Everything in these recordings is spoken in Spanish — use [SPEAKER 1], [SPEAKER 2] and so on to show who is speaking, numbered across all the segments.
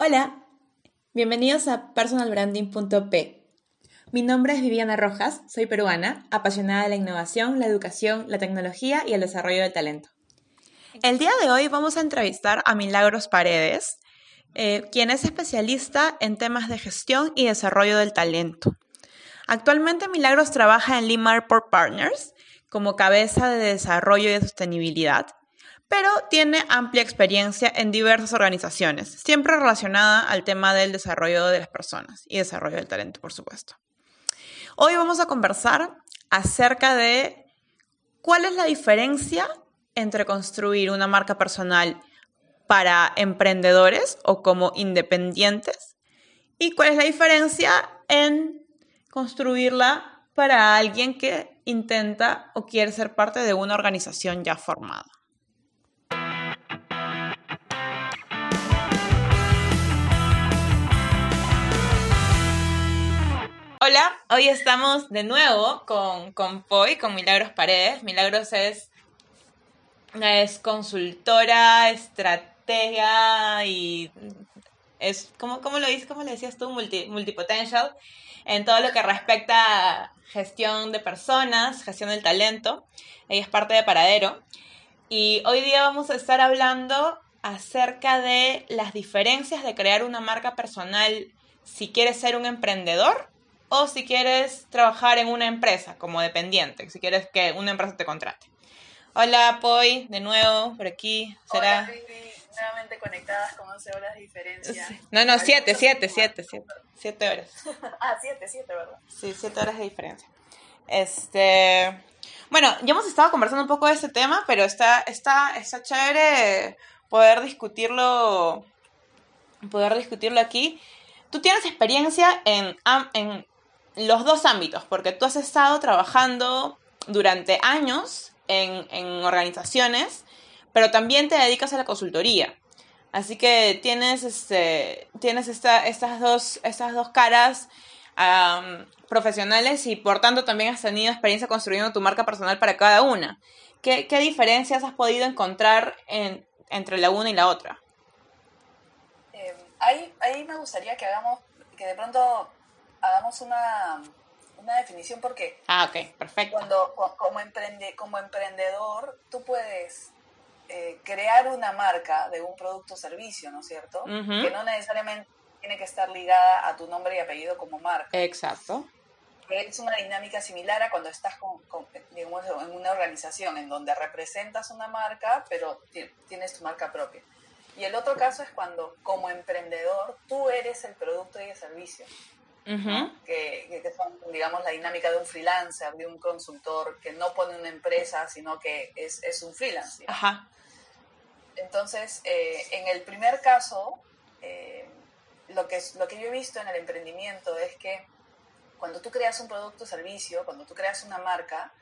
[SPEAKER 1] Hola, bienvenidos a personalbranding.p. Mi nombre es Viviana Rojas, soy peruana, apasionada de la innovación, la educación, la tecnología y el desarrollo del talento. El día de hoy vamos a entrevistar a Milagros Paredes, eh, quien es especialista en temas de gestión y desarrollo del talento. Actualmente Milagros trabaja en Limar Port Partners como cabeza de desarrollo y de sostenibilidad pero tiene amplia experiencia en diversas organizaciones, siempre relacionada al tema del desarrollo de las personas y desarrollo del talento, por supuesto. Hoy vamos a conversar acerca de cuál es la diferencia entre construir una marca personal para emprendedores o como independientes y cuál es la diferencia en construirla para alguien que intenta o quiere ser parte de una organización ya formada. Hola, hoy estamos de nuevo con, con Poi, con Milagros Paredes. Milagros es, es consultora, estratega y es, ¿cómo, cómo lo? ¿Cómo le decías tú? Multi, multipotential en todo lo que respecta a gestión de personas, gestión del talento. Ella es parte de Paradero. Y hoy día vamos a estar hablando acerca de las diferencias de crear una marca personal si quieres ser un emprendedor o si quieres trabajar en una empresa como dependiente, si quieres que una empresa te contrate. Hola, Poi, de nuevo, por aquí.
[SPEAKER 2] ¿Será? Hola, nuevamente conectadas con 11 horas de diferencia.
[SPEAKER 1] No, no, 7, 7, 7, 7 horas.
[SPEAKER 2] ah, 7, 7, ¿verdad?
[SPEAKER 1] Sí, 7 horas de diferencia. Este, bueno, ya hemos estado conversando un poco de este tema, pero está, está, está chévere poder discutirlo, poder discutirlo aquí. Tú tienes experiencia en, en los dos ámbitos, porque tú has estado trabajando durante años en, organizaciones, pero también te dedicas a la consultoría. Así que tienes, este, tienes estas, dos, estas dos caras profesionales y por tanto también has tenido experiencia construyendo tu marca personal para cada una. ¿Qué, diferencias has podido encontrar entre la una y la otra?
[SPEAKER 2] Eh, ahí, ahí me gustaría que hagamos, que de pronto hagamos una, una definición porque
[SPEAKER 1] ah, ok, perfecto.
[SPEAKER 2] Cuando, como, emprende, como emprendedor, tú puedes eh, crear una marca de un producto o servicio, ¿no es cierto? Que no necesariamente tiene que estar ligada a tu nombre y apellido como marca.
[SPEAKER 1] Exacto.
[SPEAKER 2] Es una dinámica similar a cuando estás con, digamos, en una organización en donde representas una marca, pero tienes tu marca propia. Y el otro caso es cuando como emprendedor tú eres el producto y el servicio que, que, son, digamos, la dinámica de un freelancer, de un consultor que no pone una empresa, sino que es, es un freelance. Entonces, eh, en el primer caso, eh, lo, que, lo que yo he visto en el emprendimiento es que cuando tú creas un producto o servicio, cuando tú creas una marca,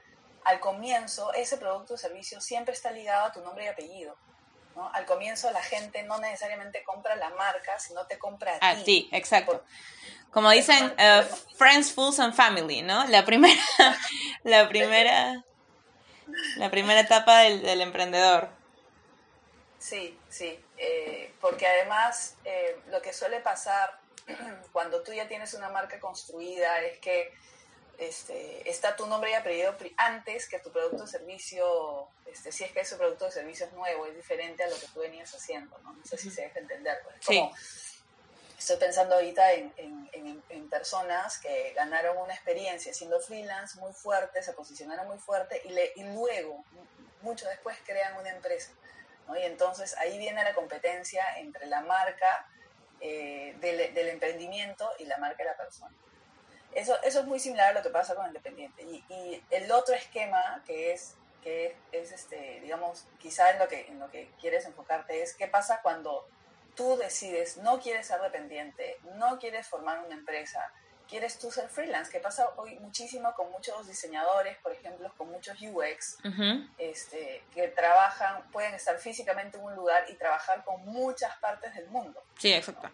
[SPEAKER 2] al comienzo ese producto o servicio siempre está ligado a tu nombre y apellido. Al comienzo la gente no necesariamente compra la marca, sino te compra a,
[SPEAKER 1] a ti. exacto. Como dicen, uh, friends, fools and family, ¿no? La primera, la primera, la primera etapa del, emprendedor.
[SPEAKER 2] Sí, sí, eh, porque además eh, lo que suele pasar cuando tú ya tienes una marca construida es que este, está tu nombre y apellido antes que tu producto o servicio, este, si es que ese producto o servicio es nuevo, es diferente a lo que tú venías haciendo, ¿no? No sé si se deja entender. Pues. Como, Estoy pensando ahorita en, en, en, personas que ganaron una experiencia siendo freelance muy fuerte, se posicionaron muy fuerte y, le, y luego, mucho después, crean una empresa. ¿no? Y entonces ahí viene la competencia entre la marca eh, del, del, emprendimiento y la marca de la persona. Eso, eso es muy similar a lo que pasa con el independiente. Y, y el otro esquema que es que es este, digamos, quizá en lo que en lo que quieres enfocarte es qué pasa cuando tú decides, no quieres ser dependiente, no quieres formar una empresa, quieres tú ser freelance, que pasa hoy muchísimo con muchos diseñadores, por ejemplo, con muchos UX, este, que trabajan, pueden estar físicamente en un lugar y trabajar con muchas partes del mundo.
[SPEAKER 1] Sí, exacto.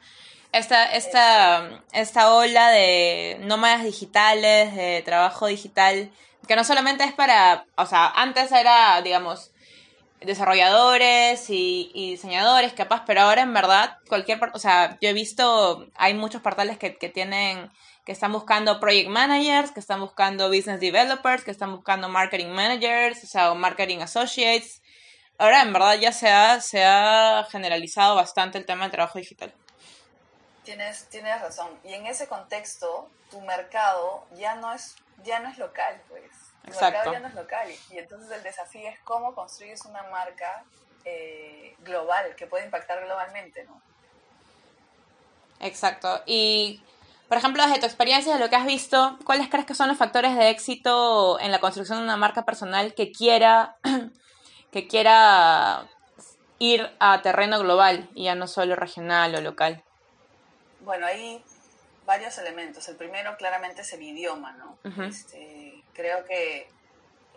[SPEAKER 1] Esta, esta, este esta ola de nómadas digitales, de trabajo digital, que no solamente es para, o sea, antes era, digamos, desarrolladores y, diseñadores, capaz, pero ahora en verdad cualquier, o sea, yo he visto, hay muchos portales que, que tienen, que están buscando project managers, que están buscando business developers, que están buscando marketing managers, o sea, o marketing associates. Ahora en verdad ya se ha, se ha generalizado bastante el tema del trabajo digital.
[SPEAKER 2] Tienes, tienes razón. Y en ese contexto, tu mercado ya no es, ya no es local, pues el mercado ya no es local y entonces el desafío es cómo construyes una marca eh, global que puede impactar globalmente, ¿no?
[SPEAKER 1] Exacto. Y, por ejemplo, desde tu experiencia, de lo que has visto, ¿cuáles crees que son los factores de éxito en la construcción de una marca personal que quiera, que quiera ir a terreno global y ya no solo regional o local?
[SPEAKER 2] Bueno, hay varios elementos. El primero claramente es el idioma, ¿no? este, creo que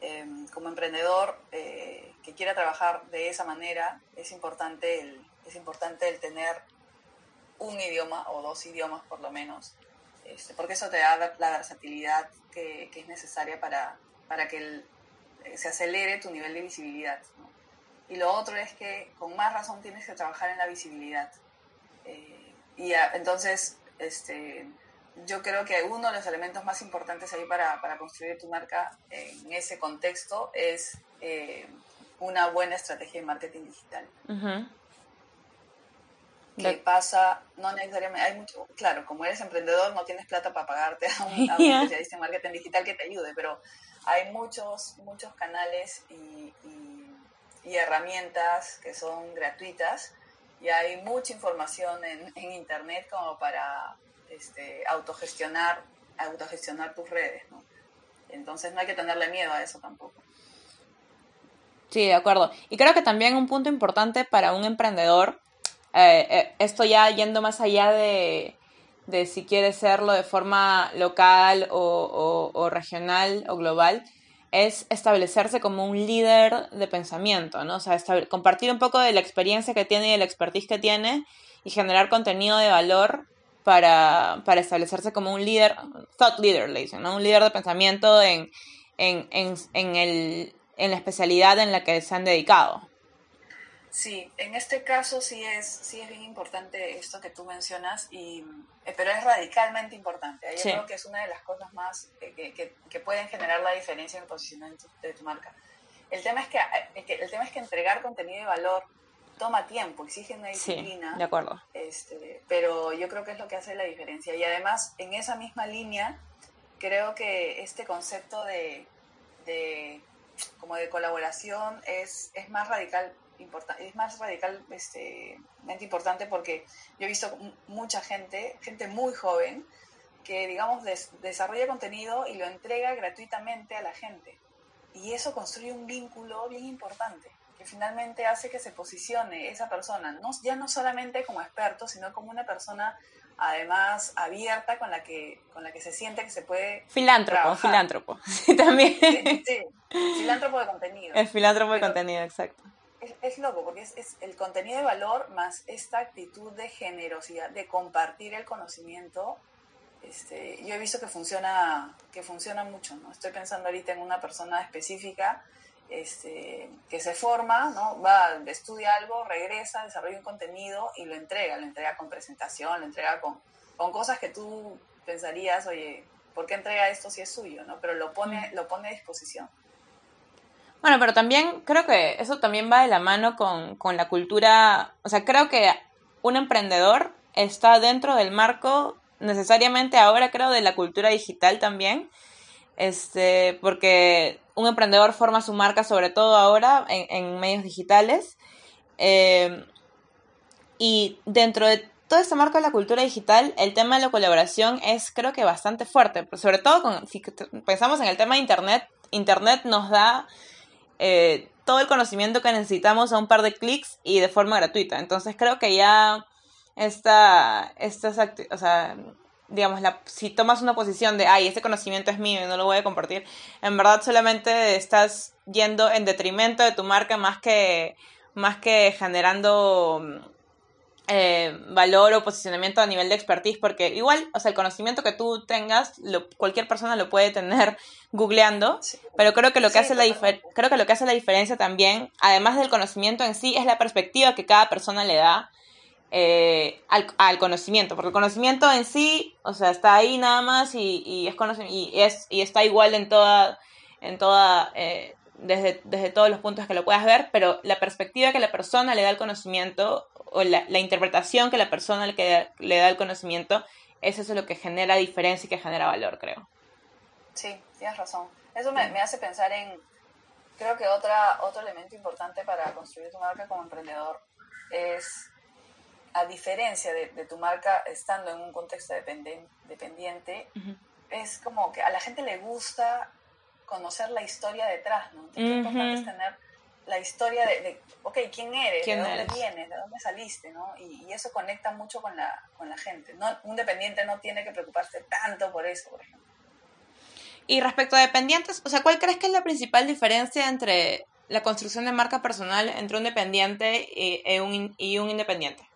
[SPEAKER 2] em, como emprendedor eh, que quiera trabajar de esa manera, es importante el, es importante el tener un idioma o dos idiomas por lo menos, este, porque eso te da la versatilidad que, es necesaria para, para que eh, se acelere tu nivel de visibilidad. Y lo otro es que con más razón tienes que trabajar en la visibilidad. Eh, y entonces, este, yo creo que uno de los elementos más importantes ahí para, construir tu marca en ese contexto es eh, una buena estrategia de marketing digital. ¿Qué pasa? No necesariamente, hay mucho, claro, como eres emprendedor no tienes plata para pagarte a un, especialista en marketing digital que te ayude, pero hay muchos, muchos canales y, herramientas que son gratuitas y hay mucha información en, en internet como para este, autogestionar, autogestionar tus redes, ¿no? Entonces no hay que tenerle miedo a eso tampoco.
[SPEAKER 1] Sí, de acuerdo. Y creo que también un punto importante para un emprendedor, eh, eh, esto ya yendo más allá de, de, si quiere serlo de forma local o, regional o global, es establecerse como un líder de pensamiento, ¿no? O sea, compartir un poco de la experiencia que tiene y de la expertise que tiene y generar contenido de valor para, para establecerse como un líder, thought leader, le dicen, ¿no? Un líder de pensamiento en, en, en, en, el, en la especialidad en la que se han dedicado.
[SPEAKER 2] Sí, en este caso sí es, sí es bien importante esto que tú mencionas, y, eh, pero es radicalmente importante. Yo creo que es una de las cosas más eh, que, que, que, pueden generar la diferencia en el posicionamiento de tu marca. El tema es que, eh, el tema es que entregar contenido de valor toma tiempo, exige una disciplina.
[SPEAKER 1] Sí, de acuerdo.
[SPEAKER 2] Este, pero yo creo que es lo que hace la diferencia. Y además, en esa misma línea, creo que este concepto de, de como de colaboración es, es más radical es más radicalmente este, importante porque yo he visto mucha gente, gente muy joven, que digamos desarrolla contenido y lo entrega gratuitamente a la gente. Y eso construye un vínculo bien importante finalmente hace que se posicione esa persona, no, ya no solamente como experto, sino como una persona además abierta con la que, con la que se siente que se puede...
[SPEAKER 1] Filántropo, filántropo, sí, también.
[SPEAKER 2] Sí, filántropo de contenido.
[SPEAKER 1] Es filántropo de contenido, exacto.
[SPEAKER 2] Es, loco, porque es, es, el contenido de valor más esta actitud de generosidad, de compartir el conocimiento. Este, yo he visto que funciona, que funciona mucho, ¿no? Estoy pensando ahorita en una persona específica este, que se forma, ¿no? va, estudia algo, regresa, desarrolla un contenido y lo entrega, lo entrega con presentación, lo entrega con, con cosas que tú pensarías, oye, ¿por qué entrega esto si es suyo? ¿no? Pero lo pone, mm. lo pone a disposición.
[SPEAKER 1] Bueno, pero también creo que eso también va de la mano con, con la cultura, o sea, creo que un emprendedor está dentro del marco necesariamente ahora creo de la cultura digital también, este, porque un emprendedor forma su marca sobre todo ahora en, medios digitales. Eh, y dentro de todo este marco de la cultura digital, el tema de la colaboración es creo que bastante fuerte, sobre todo con, si pensamos en el tema de Internet, Internet nos da eh, todo el conocimiento que necesitamos a un par de clics y de forma gratuita. Entonces creo que ya esta, estas, o sea, digamos, la, si tomas una posición de, ay, este conocimiento es mío y no lo voy a compartir, en verdad solamente estás yendo en detrimento de tu marca más que, más que generando eh, valor o posicionamiento a nivel de expertise, porque igual, o sea, el conocimiento que tú tengas, lo, cualquier persona lo puede tener googleando, pero creo que lo que hace la creo que lo que hace la diferencia también, además del conocimiento en sí, es la perspectiva que cada persona le da eh, al, conocimiento, porque el conocimiento en sí, o sea, está ahí nada más y, y es, y, es y está igual en toda, en toda eh, desde, desde todos los puntos que lo puedas ver, pero la perspectiva que la persona le da al conocimiento o la, interpretación que la persona le, le da al conocimiento, es eso lo que genera diferencia y que genera valor, creo.
[SPEAKER 2] Sí, tienes razón. Eso me, me hace pensar en, creo que otra, otro elemento importante para construir tu marca como emprendedor es, a diferencia de, de tu marca estando en un contexto dependiente, es como que a la gente le gusta conocer la historia detrás, ¿no? Entonces, importante es tener la historia de, ok, ¿quién eres? ¿De dónde vienes? ¿De dónde saliste? ¿no? Y, eso conecta mucho con la, con la gente. No, un dependiente no tiene que preocuparse tanto por eso, por ejemplo.
[SPEAKER 1] Y respecto a dependientes, o sea, ¿cuál crees que es la principal diferencia entre la construcción de marca personal entre un dependiente y, un, y un independiente?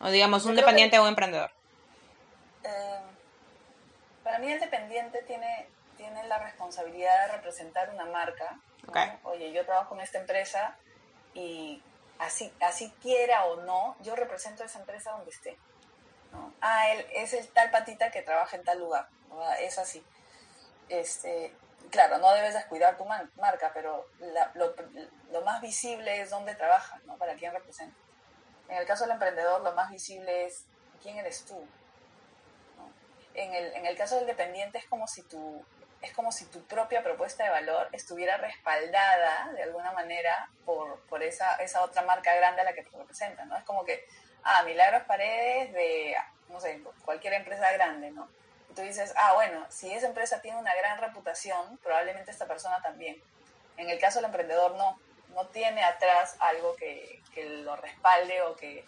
[SPEAKER 1] O digamos, un dependiente o un emprendedor.
[SPEAKER 2] Eh, para mí el dependiente tiene, tiene la responsabilidad de representar una marca Oye, yo trabajo en esta empresa y así, así quiera o no, yo represento a esa empresa donde esté. Ah, él es el tal patita que trabaja en tal lugar. Es así. Este, claro, no debes descuidar tu marca, pero lo, más visible es dónde trabajas, ¿no? Para quién representa. En el caso del emprendedor, lo más visible es quién eres tú. En, el, en el caso del dependiente es como si tu, es como si tu propia propuesta de valor estuviera respaldada de alguna manera por, por esa, esa otra marca grande a la que te representa, ¿no? Es como que, ah, Milagros Paredes de, no sé, cualquier empresa grande, ¿no? Y tú dices, ah, bueno, si esa empresa tiene una gran reputación, probablemente esta persona también. En el caso del emprendedor, no, no tiene atrás algo que, que lo respalde o que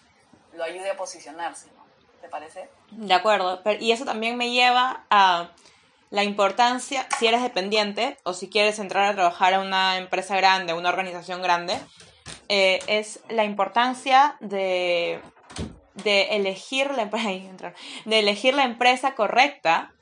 [SPEAKER 2] lo ayude a posicionarse, ¿no? ¿Te parece?
[SPEAKER 1] De acuerdo, y eso también me lleva a la importancia, si eres dependiente o si quieres entrar a trabajar a una empresa grande, una organización grande, eh, es la importancia de, de elegir la empresa, de elegir la empresa correcta,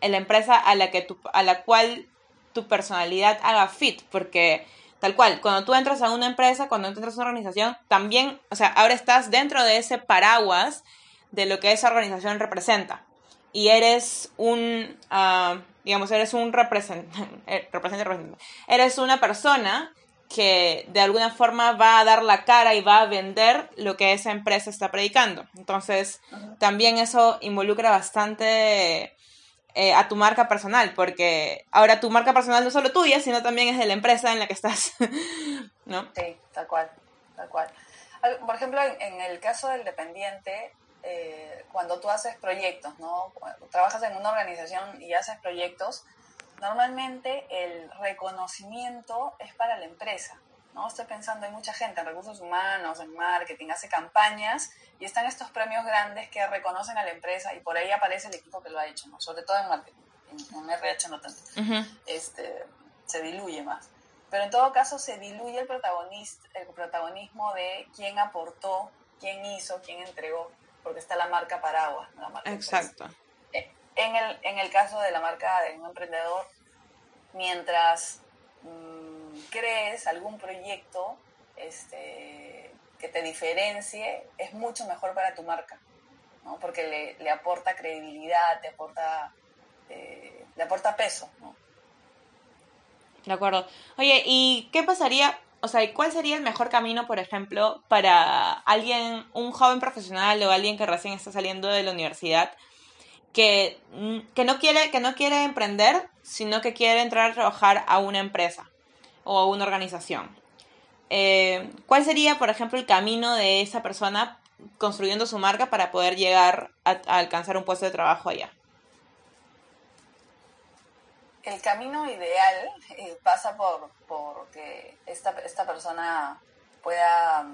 [SPEAKER 1] la empresa a la, que tu, a la cual tu personalidad haga fit, porque tal cual, cuando tú entras a una empresa, cuando entras a una organización, también, o sea, ahora estás dentro de ese paraguas de lo que esa organización representa y eres un, uh, digamos, eres un representante, eh, representante, eres una persona que de alguna forma va a dar la cara y va a vender lo que esa empresa está predicando. Entonces, también eso involucra bastante eh, a tu marca personal, porque ahora tu marca personal no es solo tuya, sino también es de la empresa en la que estás, ¿no?
[SPEAKER 2] Sí, tal cual, tal cual. Por ejemplo, en el caso del dependiente, eh, cuando tú haces proyectos, ¿no? trabajas en una organización y haces proyectos, normalmente el reconocimiento es para la empresa. ¿no? Estoy pensando, hay mucha gente en recursos humanos, en marketing, hace campañas y están estos premios grandes que reconocen a la empresa y por ahí aparece el equipo que lo ha hecho, ¿no? sobre todo en marketing, en, RH no tanto, este, se diluye más. Pero en todo caso se diluye el, protagonista, el protagonismo de quién aportó, quién hizo, quién entregó porque está la marca paraguas. La marca
[SPEAKER 1] Exacto.
[SPEAKER 2] Eh, en el, en el caso de la marca de un emprendedor, mientras mm, crees algún proyecto este, que te diferencie, es mucho mejor para tu marca, ¿no? porque le, le aporta credibilidad, te aporta, eh, le aporta peso. ¿no?
[SPEAKER 1] De acuerdo. Oye, ¿y qué pasaría? O sea, ¿cuál sería el mejor camino, por ejemplo, para alguien, un joven profesional o alguien que recién está saliendo de la universidad, que, mm, que, no, quiere, que no quiere emprender, sino que quiere entrar a trabajar a una empresa o a una organización? Eh, ¿Cuál sería, por ejemplo, el camino de esa persona construyendo su marca para poder llegar a alcanzar un puesto de trabajo allá?
[SPEAKER 2] El camino ideal eh, pasa por, que esta, esta persona pueda,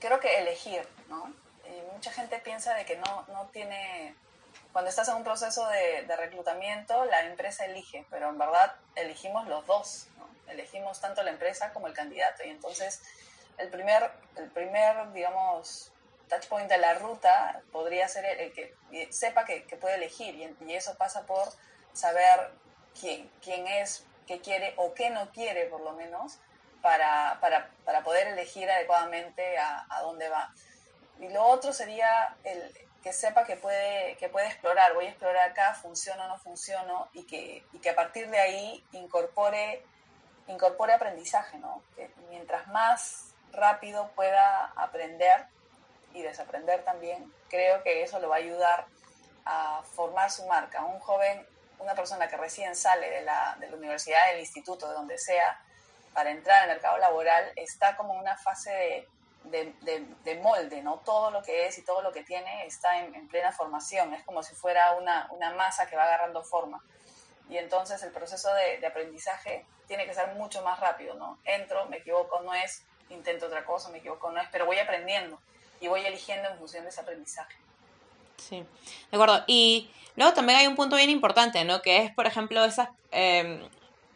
[SPEAKER 2] creo que elegir, ¿no? mucha gente piensa de que no, no tiene, cuando estás en un proceso de, reclutamiento, la empresa elige, pero en verdad elegimos los dos. Elegimos tanto la empresa como el candidato. Y entonces el primer, el primer, digamos, touch point de la ruta podría ser el, que sepa que, puede elegir y, eso pasa por saber quién, quién es, qué quiere o qué no quiere por lo menos para, para, para poder elegir adecuadamente a, dónde va. Y lo otro sería el que sepa que puede, que puede explorar, voy a explorar acá, funciona o no funciona, y que, y que a partir de ahí incorpore, incorpore aprendizaje, ¿no? Que mientras más rápido pueda aprender y desaprender también, creo que eso lo va a ayudar a formar su marca. Un joven, una persona que recién sale de la, de la universidad, del instituto, de donde sea, para entrar al mercado laboral, está como en una fase de, de, molde, ¿no? Todo lo que es y todo lo que tiene está en, plena formación, es como si fuera una, una, masa que va agarrando forma. Y entonces el proceso de, aprendizaje tiene que ser mucho más rápido, ¿no? Entro, me equivoco, no es, intento otra cosa, me equivoco, no es, pero voy aprendiendo y voy eligiendo en función de ese aprendizaje.
[SPEAKER 1] Sí, de acuerdo. Y luego también hay un punto bien importante, ¿no? Que es, por ejemplo, esas... Eh,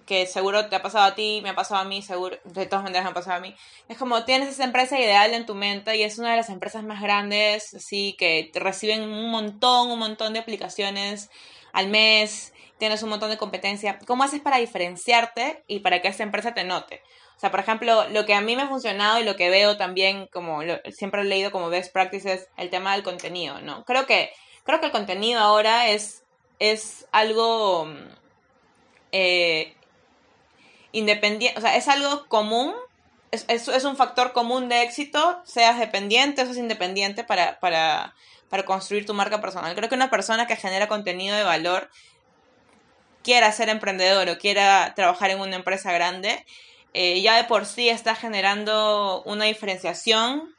[SPEAKER 1] que seguro te ha pasado a ti, me ha pasado a mí, seguro, de todas maneras me ha pasado a mí. Es como tienes esa empresa ideal en tu mente y es una de las empresas más grandes, así que reciben un montón, un montón de aplicaciones al mes, tienes un montón de competencia. ¿Cómo haces para diferenciarte y para que esa empresa te note? O sea, por ejemplo, lo que a mí me ha funcionado y lo que veo también, como siempre he leído como best practices, el tema del contenido, ¿no? Creo que, creo que el contenido ahora es, es algo eh, independiente, o sea, es algo común, es, es, un factor común de éxito, seas dependiente seas independiente para, para, para construir tu marca personal. Creo que una persona que genera contenido de valor quiera ser emprendedor o quiera trabajar en una empresa grande, eh, ya de por sí está generando una diferenciación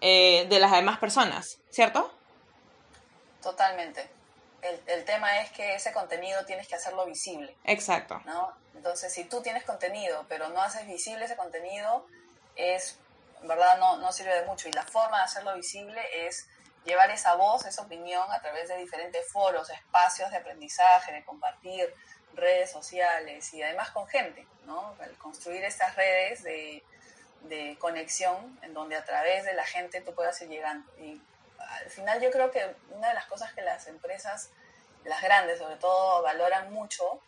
[SPEAKER 1] eh, de las demás personas, ¿cierto?
[SPEAKER 2] Totalmente. El, el, tema es que ese contenido tienes que hacerlo visible.
[SPEAKER 1] Exacto.
[SPEAKER 2] ¿no? Entonces, si tú tienes contenido, pero no haces visible ese contenido, es, en verdad, no, no sirve de mucho. Y la forma de hacerlo visible es llevar esa voz, esa opinión a través de diferentes foros, espacios de aprendizaje, de compartir, redes sociales y además con gente, ¿no? construir estas redes de, de, conexión en donde a través de la gente tú puedas ir llegando. Y al final yo creo que una de las cosas que las empresas, las grandes sobre todo, valoran mucho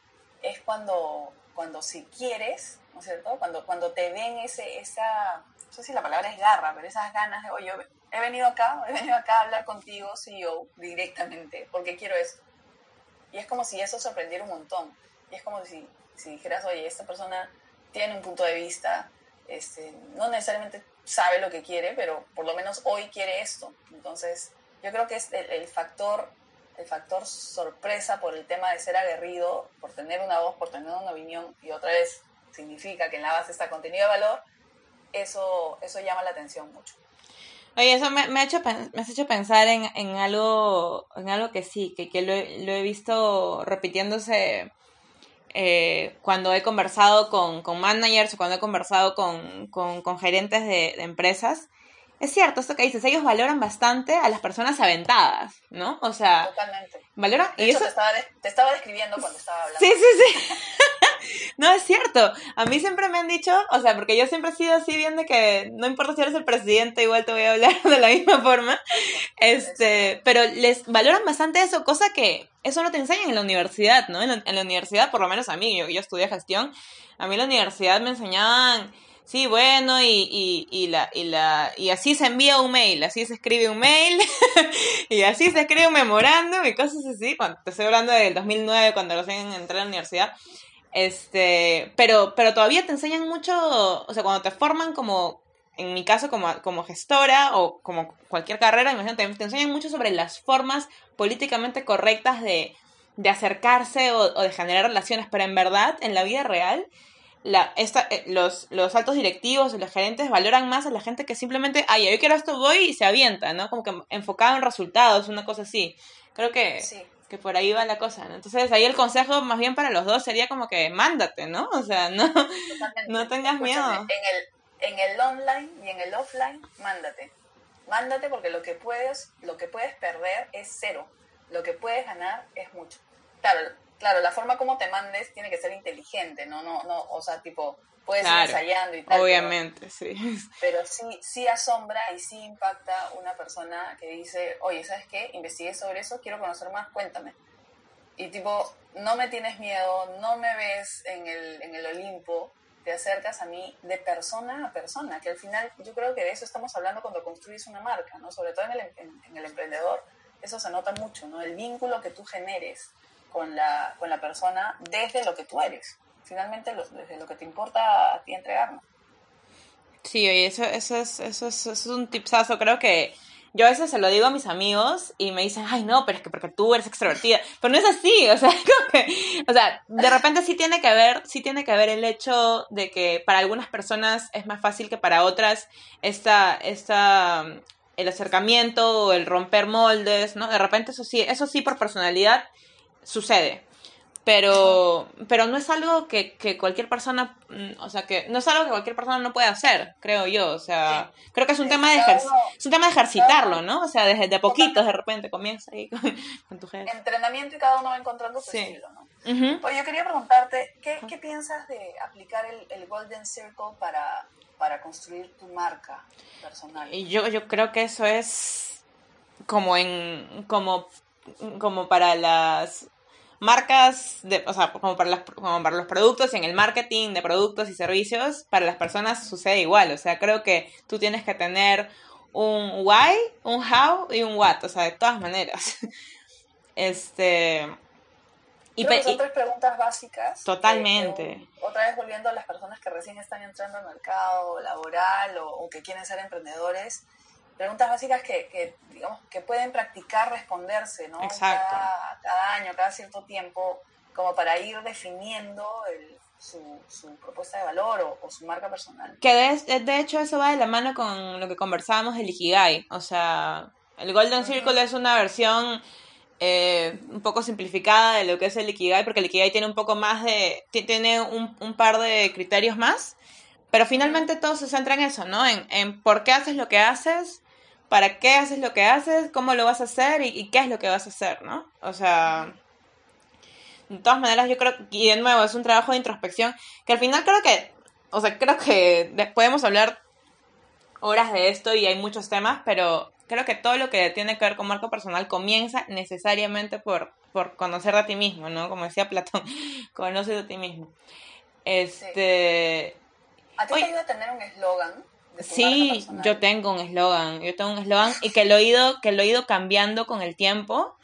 [SPEAKER 2] es cuando, cuando si quieres, ¿no es cierto? Cuando, cuando te ven ese, esa, no sé si la palabra es garra, pero esas ganas de, oye, he venido acá, he venido acá a hablar contigo, CEO, directamente, porque quiero eso. Y es como si eso sorprendiera un montón. Y es como si, si dijeras, oye, esta persona tiene un punto de vista, este, no necesariamente sabe lo que quiere, pero por lo menos hoy quiere esto. Entonces, yo creo que es el, factor el factor sorpresa por el tema de ser aguerrido, por tener una voz, por tener una opinión, y otra vez significa que en la base está contenido de valor, eso, eso llama la atención mucho.
[SPEAKER 1] Oye, eso me, ha hecho, me has hecho pensar en, en, algo, en algo que sí, que, que lo, lo, he visto repitiéndose eh, cuando he conversado con, con, managers o cuando he conversado con, con, con gerentes de, empresas. Es cierto, esto que dices, ellos valoran bastante a las personas aventadas, ¿no? O sea,
[SPEAKER 2] Totalmente.
[SPEAKER 1] valoran...
[SPEAKER 2] y eso... te, estaba te estaba describiendo cuando estaba hablando.
[SPEAKER 1] Sí, sí, sí. no, es cierto. A mí siempre me han dicho, o sea, porque yo siempre he sido así bien de que no importa si eres el presidente, igual te voy a hablar de la misma forma. Este, pero les valoran bastante eso, cosa que eso no te enseñan en la universidad, ¿no? En la, universidad, por lo menos a mí, yo, yo estudié gestión, a mí en la universidad me enseñaban sí, bueno, y, y, y, la, y, la, y así se envía un mail, así se escribe un mail, y así se escribe un memorándum y cosas así. Cuando, te estoy hablando del 2009, cuando recién entré a la universidad. Este, pero, pero todavía te enseñan mucho, o sea, cuando te forman como, en mi caso, como, como gestora o como cualquier carrera, imagínate, te enseñan mucho sobre las formas políticamente correctas de, de acercarse o, o de generar relaciones, pero en verdad, en la vida real, la, esta, eh, los, los altos directivos y los gerentes valoran más a la gente que simplemente, ay, yo quiero esto, voy y se avienta, ¿no? Como que enfocado en resultados, una cosa así. Creo que, que por ahí va la cosa, ¿no? Entonces ahí el consejo más bien para los dos sería como que mándate, ¿no? O sea, no, no tengas miedo.
[SPEAKER 2] En el, en el online y en el offline, mándate. Mándate porque lo que puedes, lo que puedes perder es cero. Lo que puedes ganar es mucho. Claro, claro, la forma como te mandes tiene que ser inteligente, ¿no? No, no, o sea, tipo, puedes ir ensayando y tal.
[SPEAKER 1] Obviamente, sí.
[SPEAKER 2] Pero sí, sí asombra y sí impacta una persona que dice, oye, ¿sabes qué? Investigué sobre eso, quiero conocer más, cuéntame. Y tipo, no me tienes miedo, no me ves en el, en el Olimpo, te acercas a mí de persona a persona, que al final yo creo que de eso estamos hablando cuando construyes una marca, ¿no? Sobre todo en el, en, el emprendedor, eso se nota mucho, ¿no? El vínculo que tú generes con la, con la persona desde lo que tú eres, finalmente desde lo que te importa a ti entregarnos.
[SPEAKER 1] Sí, oye, eso, eso, es, eso, es, eso es un tipsazo, creo que yo a veces se lo digo a mis amigos y me dicen, ay, no, pero es que porque tú eres extrovertida. Pero no es así, o sea, o sea, de repente sí tiene que haber, sí tiene que haber el hecho de que para algunas personas es más fácil que para otras esta, esta, el acercamiento o el romper moldes, ¿no? De repente eso sí, eso sí por personalidad sucede pero, pero no es algo que, que, cualquier persona, mm, o sea, que no es algo que cualquier persona no puede hacer, creo yo, o sea, creo que es un tema de es un tema de ejercitarlo, ¿no? O sea, desde de a poquitos de repente comienza ahí con, tu
[SPEAKER 2] jefe. Entrenamiento y cada uno va encontrando su estilo, ¿no? Pues yo quería preguntarte, ¿qué, ¿qué, piensas de aplicar el, el Golden Circle para, para construir tu marca personal?
[SPEAKER 1] Y yo, yo creo que eso es como en, como, como para las marcas, de, o sea, como para, las, como para los productos, en el marketing de productos y servicios, para las personas sucede igual. O sea, creo que tú tienes que tener un why, un how y un what, o sea, de todas maneras. Este.
[SPEAKER 2] Y son tres preguntas básicas.
[SPEAKER 1] Totalmente.
[SPEAKER 2] otra vez volviendo a las personas que recién están entrando al mercado laboral o, o que quieren ser emprendedores preguntas básicas que, que, digamos, que pueden practicar responderse, ¿no?
[SPEAKER 1] Exacto.
[SPEAKER 2] Cada, año, cada cierto tiempo, como para ir definiendo su, su, propuesta de valor o, su marca personal.
[SPEAKER 1] Que de, de, hecho eso va de la mano con lo que conversábamos del Ikigai. O sea, el Golden Circle es una versión eh, un poco simplificada de lo que es el Ikigai, porque el Ikigai tiene un poco más de... tiene un, un par de criterios más. Pero finalmente todo se centra en eso, ¿no? En, en por qué haces lo que haces, para qué haces lo que haces, cómo lo vas a hacer y, qué es lo que vas a hacer, ¿no? O sea, de todas maneras yo creo, y de nuevo, es un trabajo de introspección que al final creo que, o sea, creo que podemos hablar horas de esto y hay muchos temas, pero creo que todo lo que tiene que ver con marco personal comienza necesariamente por, por conocer a ti mismo, ¿no? Como decía Platón, conoce a ti mismo. Este...
[SPEAKER 2] ¿A ti te ayuda a tener un eslogan?
[SPEAKER 1] Sí, yo tengo un eslogan, yo tengo un eslogan y que lo he ido, que lo he ido cambiando con el tiempo,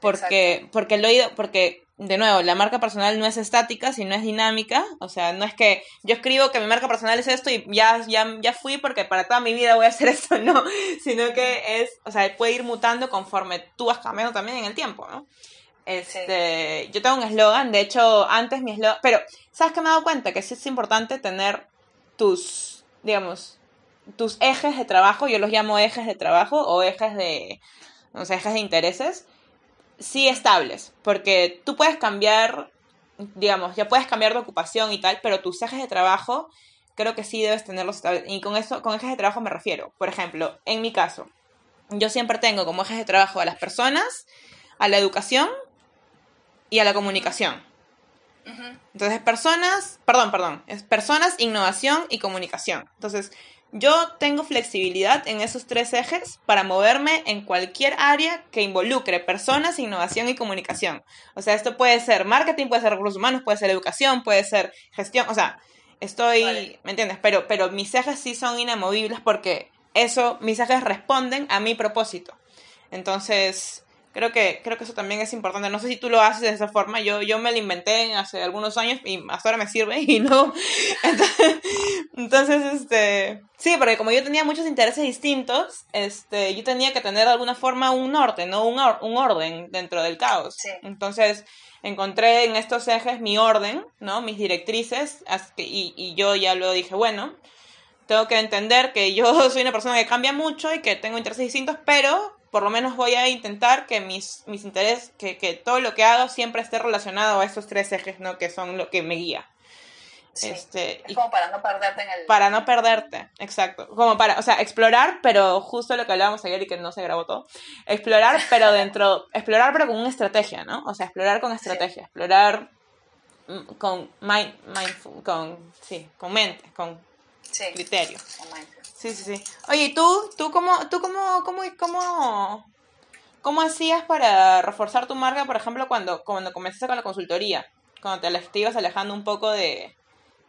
[SPEAKER 1] porque, porque lo he ido, porque de nuevo, la marca personal no es estática, sino es dinámica. O sea, no es que yo escribo que mi marca personal es esto y ya, ya, ya fui porque para toda mi vida voy a hacer esto, no. Sino que es, o sea, puede ir mutando conforme tú vas cambiando también en el tiempo, ¿no? Este, Yo tengo un eslogan, de hecho, antes mi eslogan. Pero, ¿sabes qué me he dado cuenta? Que sí es importante tener tus, digamos, tus ejes de trabajo, yo los llamo ejes de trabajo o ejes de, no sé, ejes de intereses, sí estables, porque tú puedes cambiar, digamos, ya puedes cambiar de ocupación y tal, pero tus ejes de trabajo creo que sí debes tenerlos estables. Y con eso, con ejes de trabajo me refiero. Por ejemplo, en mi caso, yo siempre tengo como ejes de trabajo a las personas, a la educación y a la comunicación. Entonces, personas, perdón, perdón, es personas, innovación y comunicación. Entonces, yo tengo flexibilidad en esos tres ejes para moverme en cualquier área que involucre personas, innovación y comunicación. O sea, esto puede ser marketing, puede ser recursos humanos, puede ser educación, puede ser gestión, o sea, estoy, ¿me entiendes? Pero, pero mis ejes sí son inamovibles porque eso, mis ejes responden a mi propósito. Entonces, Creo que, creo que eso también es importante. No sé si tú lo haces de esa forma. Yo, yo me lo inventé hace algunos años y hasta ahora me sirve y no. Entonces, este, sí, porque como yo tenía muchos intereses distintos, este, yo tenía que tener de alguna forma un norte, ¿no? Un, un orden dentro del caos. Entonces, encontré en estos ejes mi orden, ¿no? Mis directrices y, y yo ya luego dije, bueno, tengo que entender que yo soy una persona que cambia mucho y que tengo intereses distintos, pero por lo menos voy a intentar que mis, mis intereses, que, que, todo lo que hago siempre esté relacionado a estos tres ejes, ¿no? Que son lo que me guía.
[SPEAKER 2] este, es como para no perderte en el...
[SPEAKER 1] Para no perderte, exacto. Como para, o sea, explorar, pero justo lo que hablábamos ayer y que no se grabó todo. Explorar, pero dentro, explorar pero con una estrategia, ¿no? O sea, explorar con estrategia, explorar con mind, mindful, con, sí, con mente, con criterio. Sí, sí, sí. Oye, ¿y tú, tú cómo, tú cómo, cómo, cómo, cómo hacías para reforzar tu marca, por ejemplo, cuando, cuando comenzaste con la consultoría? Cuando te, ibas alejando un poco de,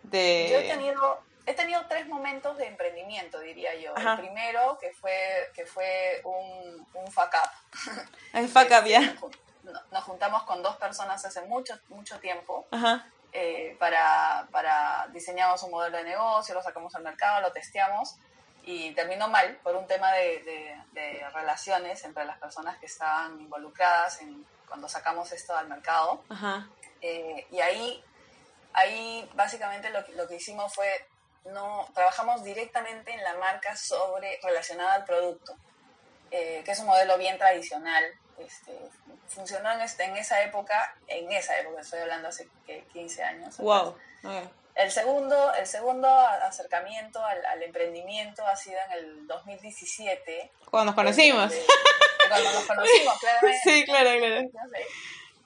[SPEAKER 1] de...
[SPEAKER 2] Yo he tenido, he tenido tres momentos de emprendimiento, diría yo. El primero, que fue, que fue un, un fuck up.
[SPEAKER 1] El fuck up, ya. Este,
[SPEAKER 2] nos juntamos con dos personas hace mucho, mucho tiempo. Eh, para, para diseñamos un modelo de negocio, lo sacamos al mercado, lo testeamos y terminó mal por un tema de, de, relaciones entre las personas que estaban involucradas en, cuando sacamos esto al mercado. Eh, y ahí, ahí básicamente lo, lo, que hicimos fue, no, trabajamos directamente en la marca sobre, relacionada al producto, eh, que es un modelo bien tradicional. Este, funcionó en, este, en esa época, en esa época, estoy hablando hace 15 años.
[SPEAKER 1] Wow.
[SPEAKER 2] El segundo, el segundo acercamiento al, emprendimiento ha sido en el 2017.
[SPEAKER 1] Cuando nos conocimos.
[SPEAKER 2] cuando nos conocimos, claramente.
[SPEAKER 1] Sí, claro, claro.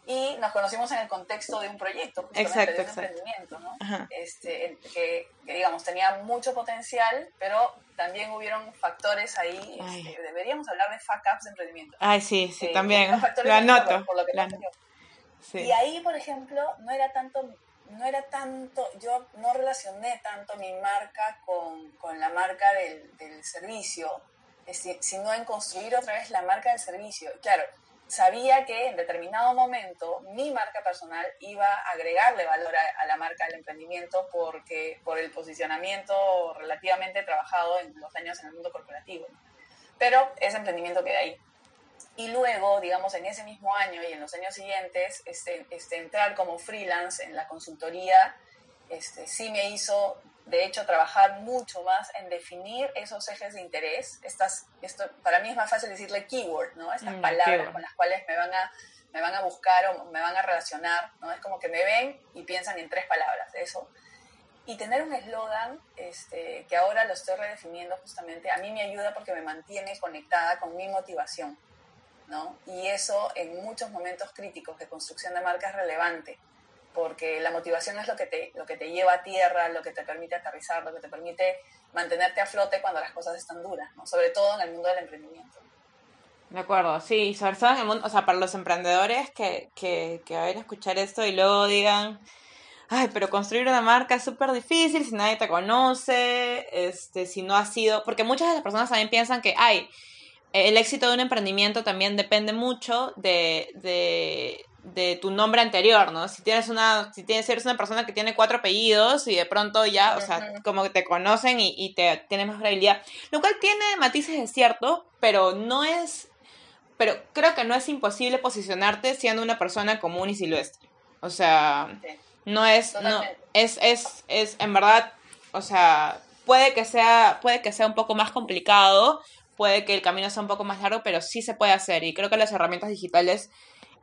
[SPEAKER 2] Y nos conocimos en el contexto de un proyecto, justamente de un emprendimiento, ¿no? Este, que, digamos, tenía mucho potencial, pero también hubieron factores ahí. Este, deberíamos hablar de fuck ups de emprendimiento.
[SPEAKER 1] Ay, sí, sí, eh, también. Lo anoto. Por, lo que
[SPEAKER 2] sí. Y ahí, por ejemplo, no era tanto no era tanto, yo no relacioné tanto mi marca con, con la marca del, del servicio, sino en construir otra vez la marca del servicio. Claro, sabía que en determinado momento mi marca personal iba a agregarle valor a, la marca del emprendimiento porque por el posicionamiento relativamente trabajado en los años en el mundo corporativo. Pero ese emprendimiento queda ahí. Y luego, digamos, en ese mismo año y en los años siguientes, este, este, entrar como freelance en la consultoría, este, sí me hizo, de hecho, trabajar mucho más en definir esos ejes de interés. Estas, esto, para mí es más fácil decirle keyword, ¿no? Estas mm, palabras con las cuales me van, a, me van a buscar o me van a relacionar, ¿no? Es como que me ven y piensan en tres palabras, eso. Y tener un eslogan este, que ahora lo estoy redefiniendo justamente, a mí me ayuda porque me mantiene conectada con mi motivación. ¿No? Y eso en muchos momentos críticos de construcción de marca es relevante, porque la motivación es lo que, te, lo que te lleva a tierra, lo que te permite aterrizar, lo que te permite mantenerte a flote cuando las cosas están duras, ¿no? sobre todo en el mundo del emprendimiento.
[SPEAKER 1] De acuerdo, sí, sobre todo en el mundo, o sea, para los emprendedores que, que, que vayan a escuchar esto y luego digan, ay, pero construir una marca es súper difícil si nadie te conoce, este, si no ha sido, porque muchas de las personas también piensan que, ay, el éxito de un emprendimiento también depende mucho de, de, tu nombre anterior, ¿no? Si tienes una, si tienes, eres una persona que tiene cuatro apellidos y de pronto ya, o sea, como que te conocen y, y te tienes más credibilidad. Lo cual tiene matices de cierto, pero no es, pero creo que no es imposible posicionarte siendo una persona común y silvestre. O sea, no es, no, es, es, es, en verdad, o sea, puede que sea, puede que sea un poco más complicado, puede que el camino sea un poco más largo, pero sí se puede hacer. Y creo que las herramientas digitales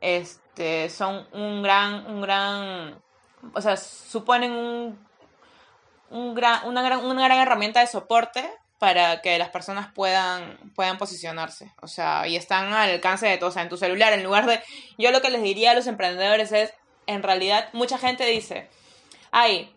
[SPEAKER 1] este, son un gran, un gran, o sea, suponen un, un gran, una, gran, una gran herramienta de soporte para que las personas puedan, puedan posicionarse. O sea, y están al alcance de todos. O sea, en tu celular, en lugar de... Yo lo que les diría a los emprendedores es, en realidad, mucha gente dice, ay,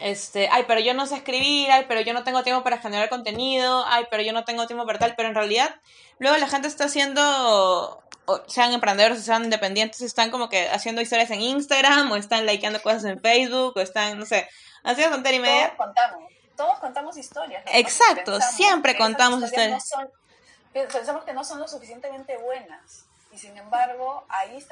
[SPEAKER 1] este, ay, pero yo no sé escribir, ay, pero yo no tengo tiempo para generar contenido, ay, pero yo no tengo tiempo para tal, pero en realidad luego la gente está haciendo, sean emprendedores o sean independientes, están como que haciendo historias en Instagram o están likeando cosas en Facebook o están, no sé, haciendo tontería y media.
[SPEAKER 2] Todos contamos, todos contamos historias.
[SPEAKER 1] Exacto, siempre contamos historias.
[SPEAKER 2] pensamos que no son lo suficientemente buenas y sin embargo, ahí,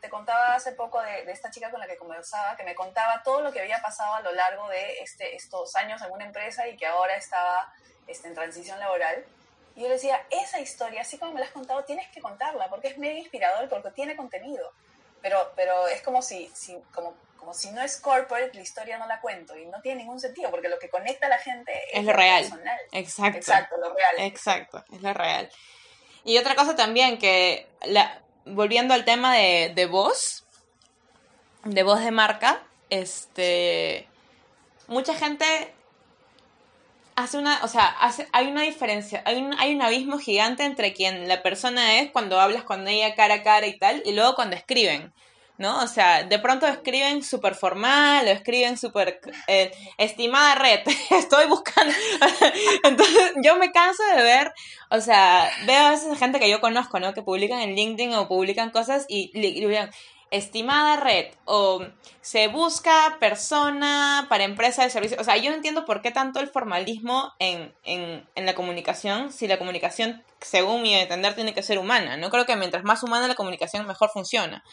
[SPEAKER 2] te contaba hace poco de, esta chica con la que conversaba, que me contaba todo lo que había pasado a lo largo de este, estos años en una empresa y que ahora estaba este, en transición laboral. Y yo le decía, esa historia, así como me la has contado, tienes que contarla, porque es medio inspirador, porque tiene contenido. Pero, pero es como si, si, como, como si no es corporate, la historia no la cuento y no tiene ningún sentido, porque lo que conecta a la gente
[SPEAKER 1] es, lo real. Exacto.
[SPEAKER 2] Exacto, lo real.
[SPEAKER 1] Exacto, es lo real. Y otra cosa también que, la, volviendo al tema de, de voz, de voz de marca, este, mucha gente hace una, o sea, hace, hay una diferencia, hay un, hay un abismo gigante entre quien la persona es cuando hablas con ella cara a cara y tal, y luego cuando escriben. ¿No? O sea, de pronto escriben súper formal o escriben súper eh, estimada red, estoy buscando. Entonces, yo me canso de ver, o sea, veo a veces gente que yo conozco, ¿no? Que publican en LinkedIn o publican cosas y, y, estimada red o se busca persona para empresa de servicio. O sea, yo no entiendo por qué tanto el formalismo en, en, en, la comunicación, si la comunicación, según mi entender, tiene que ser humana. No creo que mientras más humana la comunicación, mejor funciona.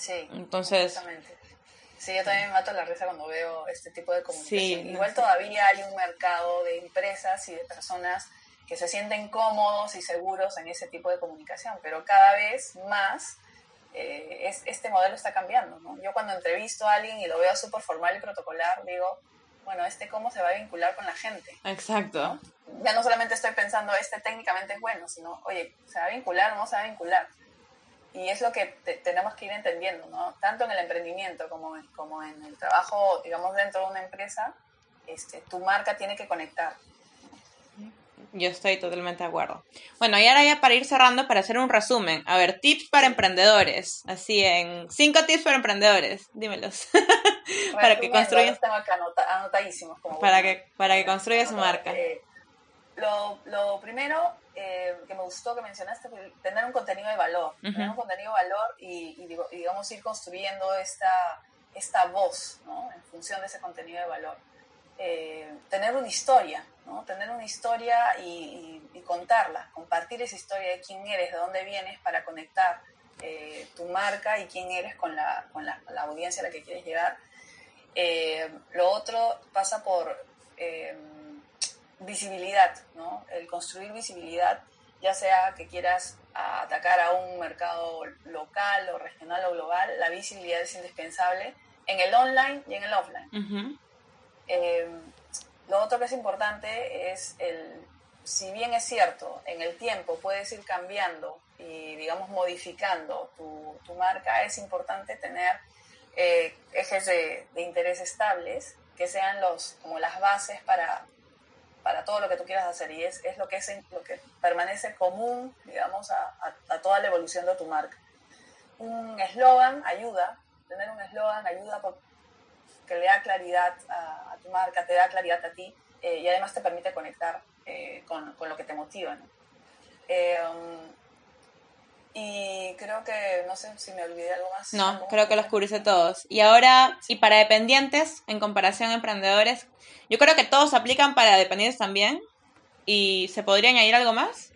[SPEAKER 2] Sí.
[SPEAKER 1] Entonces.
[SPEAKER 2] Sí, yo también me mato la risa cuando veo este tipo de comunicación. Igual todavía hay un mercado de empresas y de personas que se sienten cómodos y seguros en ese tipo de comunicación, pero cada vez más eh, es, este modelo está cambiando. ¿no? Yo cuando entrevisto a alguien y lo veo súper formal y protocolar, digo, bueno, este cómo se va a vincular con la gente.
[SPEAKER 1] Exacto.
[SPEAKER 2] Ya no solamente estoy pensando, este técnicamente es bueno, sino, oye, ¿se va a vincular o no se va a vincular? Y es lo que tenemos que ir entendiendo, ¿no? Tanto en el emprendimiento como, como en el trabajo, digamos, dentro de una empresa, este, tu marca tiene que conectar.
[SPEAKER 1] Yo estoy totalmente de acuerdo. Bueno, y ahora ya para ir cerrando, para hacer un resumen. A ver, tips para emprendedores. Así en cinco tips para emprendedores. Dímelos. para que construyas.
[SPEAKER 2] Tengo anotadísimos.
[SPEAKER 1] para, que, para que construyas su marca.
[SPEAKER 2] Eh, lo, lo primero, eh, que me gustó que mencionaste, tener un contenido de valor, tener un contenido de valor y, digamos ir construyendo esta, esta voz ¿no? en función de ese contenido de valor. Eh, tener una historia, ¿no? tener una historia y, contarla, compartir esa historia de quién eres, de dónde vienes para conectar eh, tu marca y quién eres con la, con la, la audiencia a la que quieres llegar. lo otro pasa por visibilidad, ¿no? El construir visibilidad, ya sea que quieras atacar a un mercado local o regional o global, la visibilidad es indispensable en el online y en el offline. Eh, lo otro que es importante es el, si bien es cierto, en el tiempo puedes ir cambiando y, digamos, modificando tu, tu marca, es importante tener eh, ejes de, de interés estables que sean los, como las bases para para todo lo que tú quieras hacer y es, es lo, que es lo que permanece común, digamos, a, a, toda la evolución de tu marca. Un eslogan ayuda, tener un eslogan ayuda porque le da claridad a, tu marca, te da claridad a ti eh, y además te permite conectar eh, con, con, lo que te motiva. Eh, y creo que, no sé si me olvidé algo más.
[SPEAKER 1] No, creo que los cubriste todos. Y ahora, y para dependientes, en comparación a emprendedores, yo creo que todos aplican para dependientes también. ¿Y se podría añadir algo más?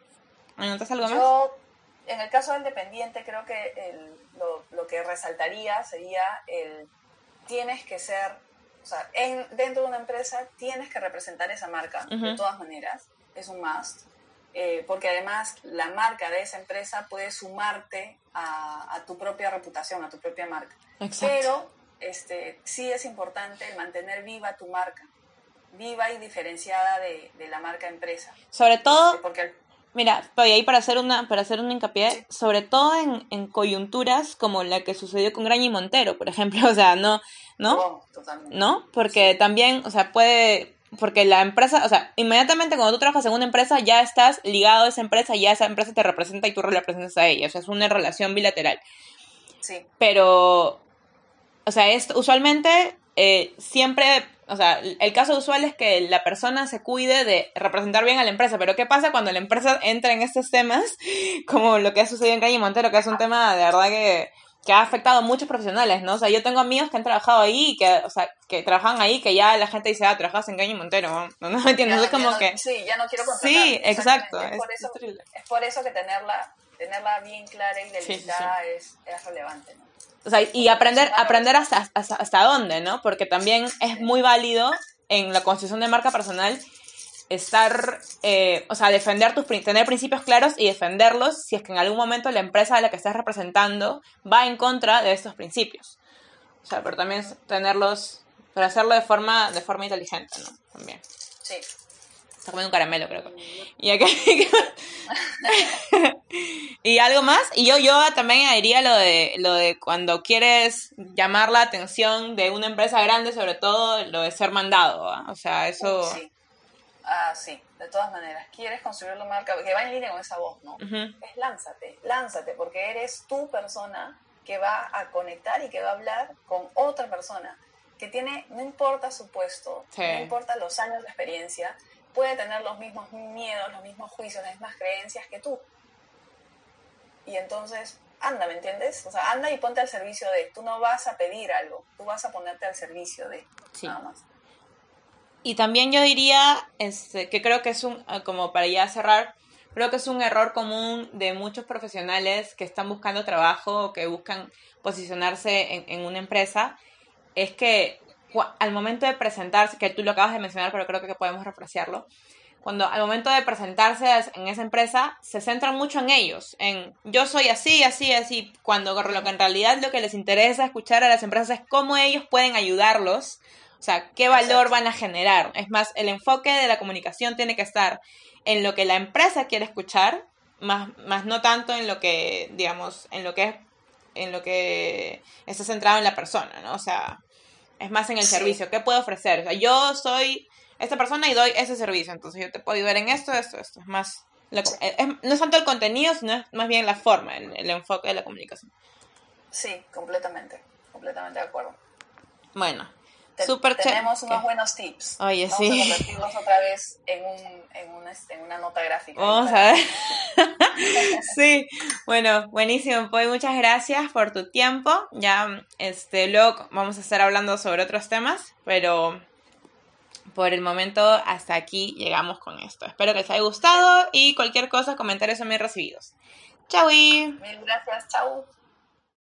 [SPEAKER 1] ¿Anotas algo más?
[SPEAKER 2] Yo, en el caso del dependiente, creo que el, lo, lo, que resaltaría sería el tienes que ser, o sea, en, dentro de una empresa tienes que representar esa marca, de todas maneras, es un must. Eh, porque además la marca de esa empresa puede sumarte a, a tu propia reputación, a tu propia marca. Exacto. Pero este, sí es importante mantener viva tu marca, viva y diferenciada de, de la marca empresa.
[SPEAKER 1] Sobre todo, porque mira, ahí para hacer una, para hacer un hincapié, sobre todo en, en, coyunturas como la que sucedió con Graña y Montero, por ejemplo, o sea, no, ¿no?
[SPEAKER 2] Oh, totalmente.
[SPEAKER 1] ¿No? Porque sí. también, o sea, puede porque la empresa, o sea, inmediatamente cuando tú trabajas en una empresa ya estás ligado a esa empresa, ya esa empresa te representa y tú representas a ella, o sea, es una relación bilateral.
[SPEAKER 2] Sí.
[SPEAKER 1] Pero, o sea, es, usualmente eh, siempre, o sea, el caso usual es que la persona se cuide de representar bien a la empresa, pero ¿qué pasa cuando la empresa entra en estos temas, como lo que ha sucedido en Calle Montero, que es un tema de verdad que que ha afectado a muchos profesionales, ¿no? O sea, yo tengo amigos que han trabajado ahí, que, o sea, que trabajan ahí, que ya la gente dice, ah, trabajas en Caño Montero, ¿no? No, me entiendes, es como
[SPEAKER 2] no,
[SPEAKER 1] que...
[SPEAKER 2] Sí, ya no quiero contratar.
[SPEAKER 1] Sí, exacto.
[SPEAKER 2] Es, por eso, es, es, por eso, que tenerla, tenerla bien clara y delimitada sí, es relevante, ¿no?
[SPEAKER 1] O sea, y aprender, aprender hasta, hasta, hasta dónde, ¿no? Porque también es muy válido en la construcción de marca personal estar, eh, o sea, defender tus, tener principios claros y defenderlos si es que en algún momento la empresa a la que estás representando va en contra de estos principios. O sea, pero también tenerlos, pero hacerlo de forma, de forma inteligente, ¿no? También.
[SPEAKER 2] Sí.
[SPEAKER 1] Está comiendo un caramelo, creo que. Y, algo más. Y yo, yo también diría lo de, lo de cuando quieres llamar la atención de una empresa grande, sobre todo lo de ser mandado. ¿eh? O sea, eso...
[SPEAKER 2] Sí Ah, sí, de todas maneras. Quieres construir la marca que va en línea con esa voz, ¿no? Uh -huh. Es lánzate, lánzate, porque eres tu persona que va a conectar y que va a hablar con otra persona que tiene, no importa su puesto, no importa los años de experiencia, puede tener los mismos miedos, los mismos juicios, las mismas creencias que tú. Y entonces, anda, ¿me entiendes? O sea, anda y ponte al servicio de, tú no vas a pedir algo, tú vas a ponerte al servicio de, nada más.
[SPEAKER 1] Y también yo diría, este, que creo que es un, como para ya cerrar, creo que es un error común de muchos profesionales que están buscando trabajo o que buscan posicionarse en, en una empresa, es que al momento de presentarse, que tú lo acabas de mencionar, pero creo que podemos refrasearlo, cuando al momento de presentarse en esa empresa, se centran mucho en ellos, en yo soy así, así, así, cuando lo que en realidad lo que les interesa escuchar a las empresas es cómo ellos pueden ayudarlos, sea, qué valor van a generar. Es más, el enfoque de la comunicación tiene que estar en lo que la empresa quiere escuchar, más, más no tanto en lo que, digamos, en lo que es, en lo que está centrado en la persona, ¿no? O sea, es más en el servicio. ¿Qué puedo ofrecer? O sea, yo soy esta persona y doy ese servicio. Entonces yo te puedo ayudar en esto, esto, esto. Es más, no es tanto el contenido, sino más bien la forma, el, enfoque de la comunicación.
[SPEAKER 2] Sí, completamente. Completamente de acuerdo.
[SPEAKER 1] Bueno,
[SPEAKER 2] Super Tenemos unos buenos tips.
[SPEAKER 1] Oye,
[SPEAKER 2] Vamos
[SPEAKER 1] sí.
[SPEAKER 2] a convertirlos otra vez en, un, en, una, este, en una nota gráfica.
[SPEAKER 1] Vamos a ver. sí, bueno, buenísimo. Pues muchas gracias por tu tiempo. Ya, este, luego vamos a estar hablando sobre otros temas, pero por el momento hasta aquí llegamos con esto. Espero que les haya gustado y cualquier cosa, comentarios son bien recibidos. Chau.
[SPEAKER 2] Mil gracias, chau.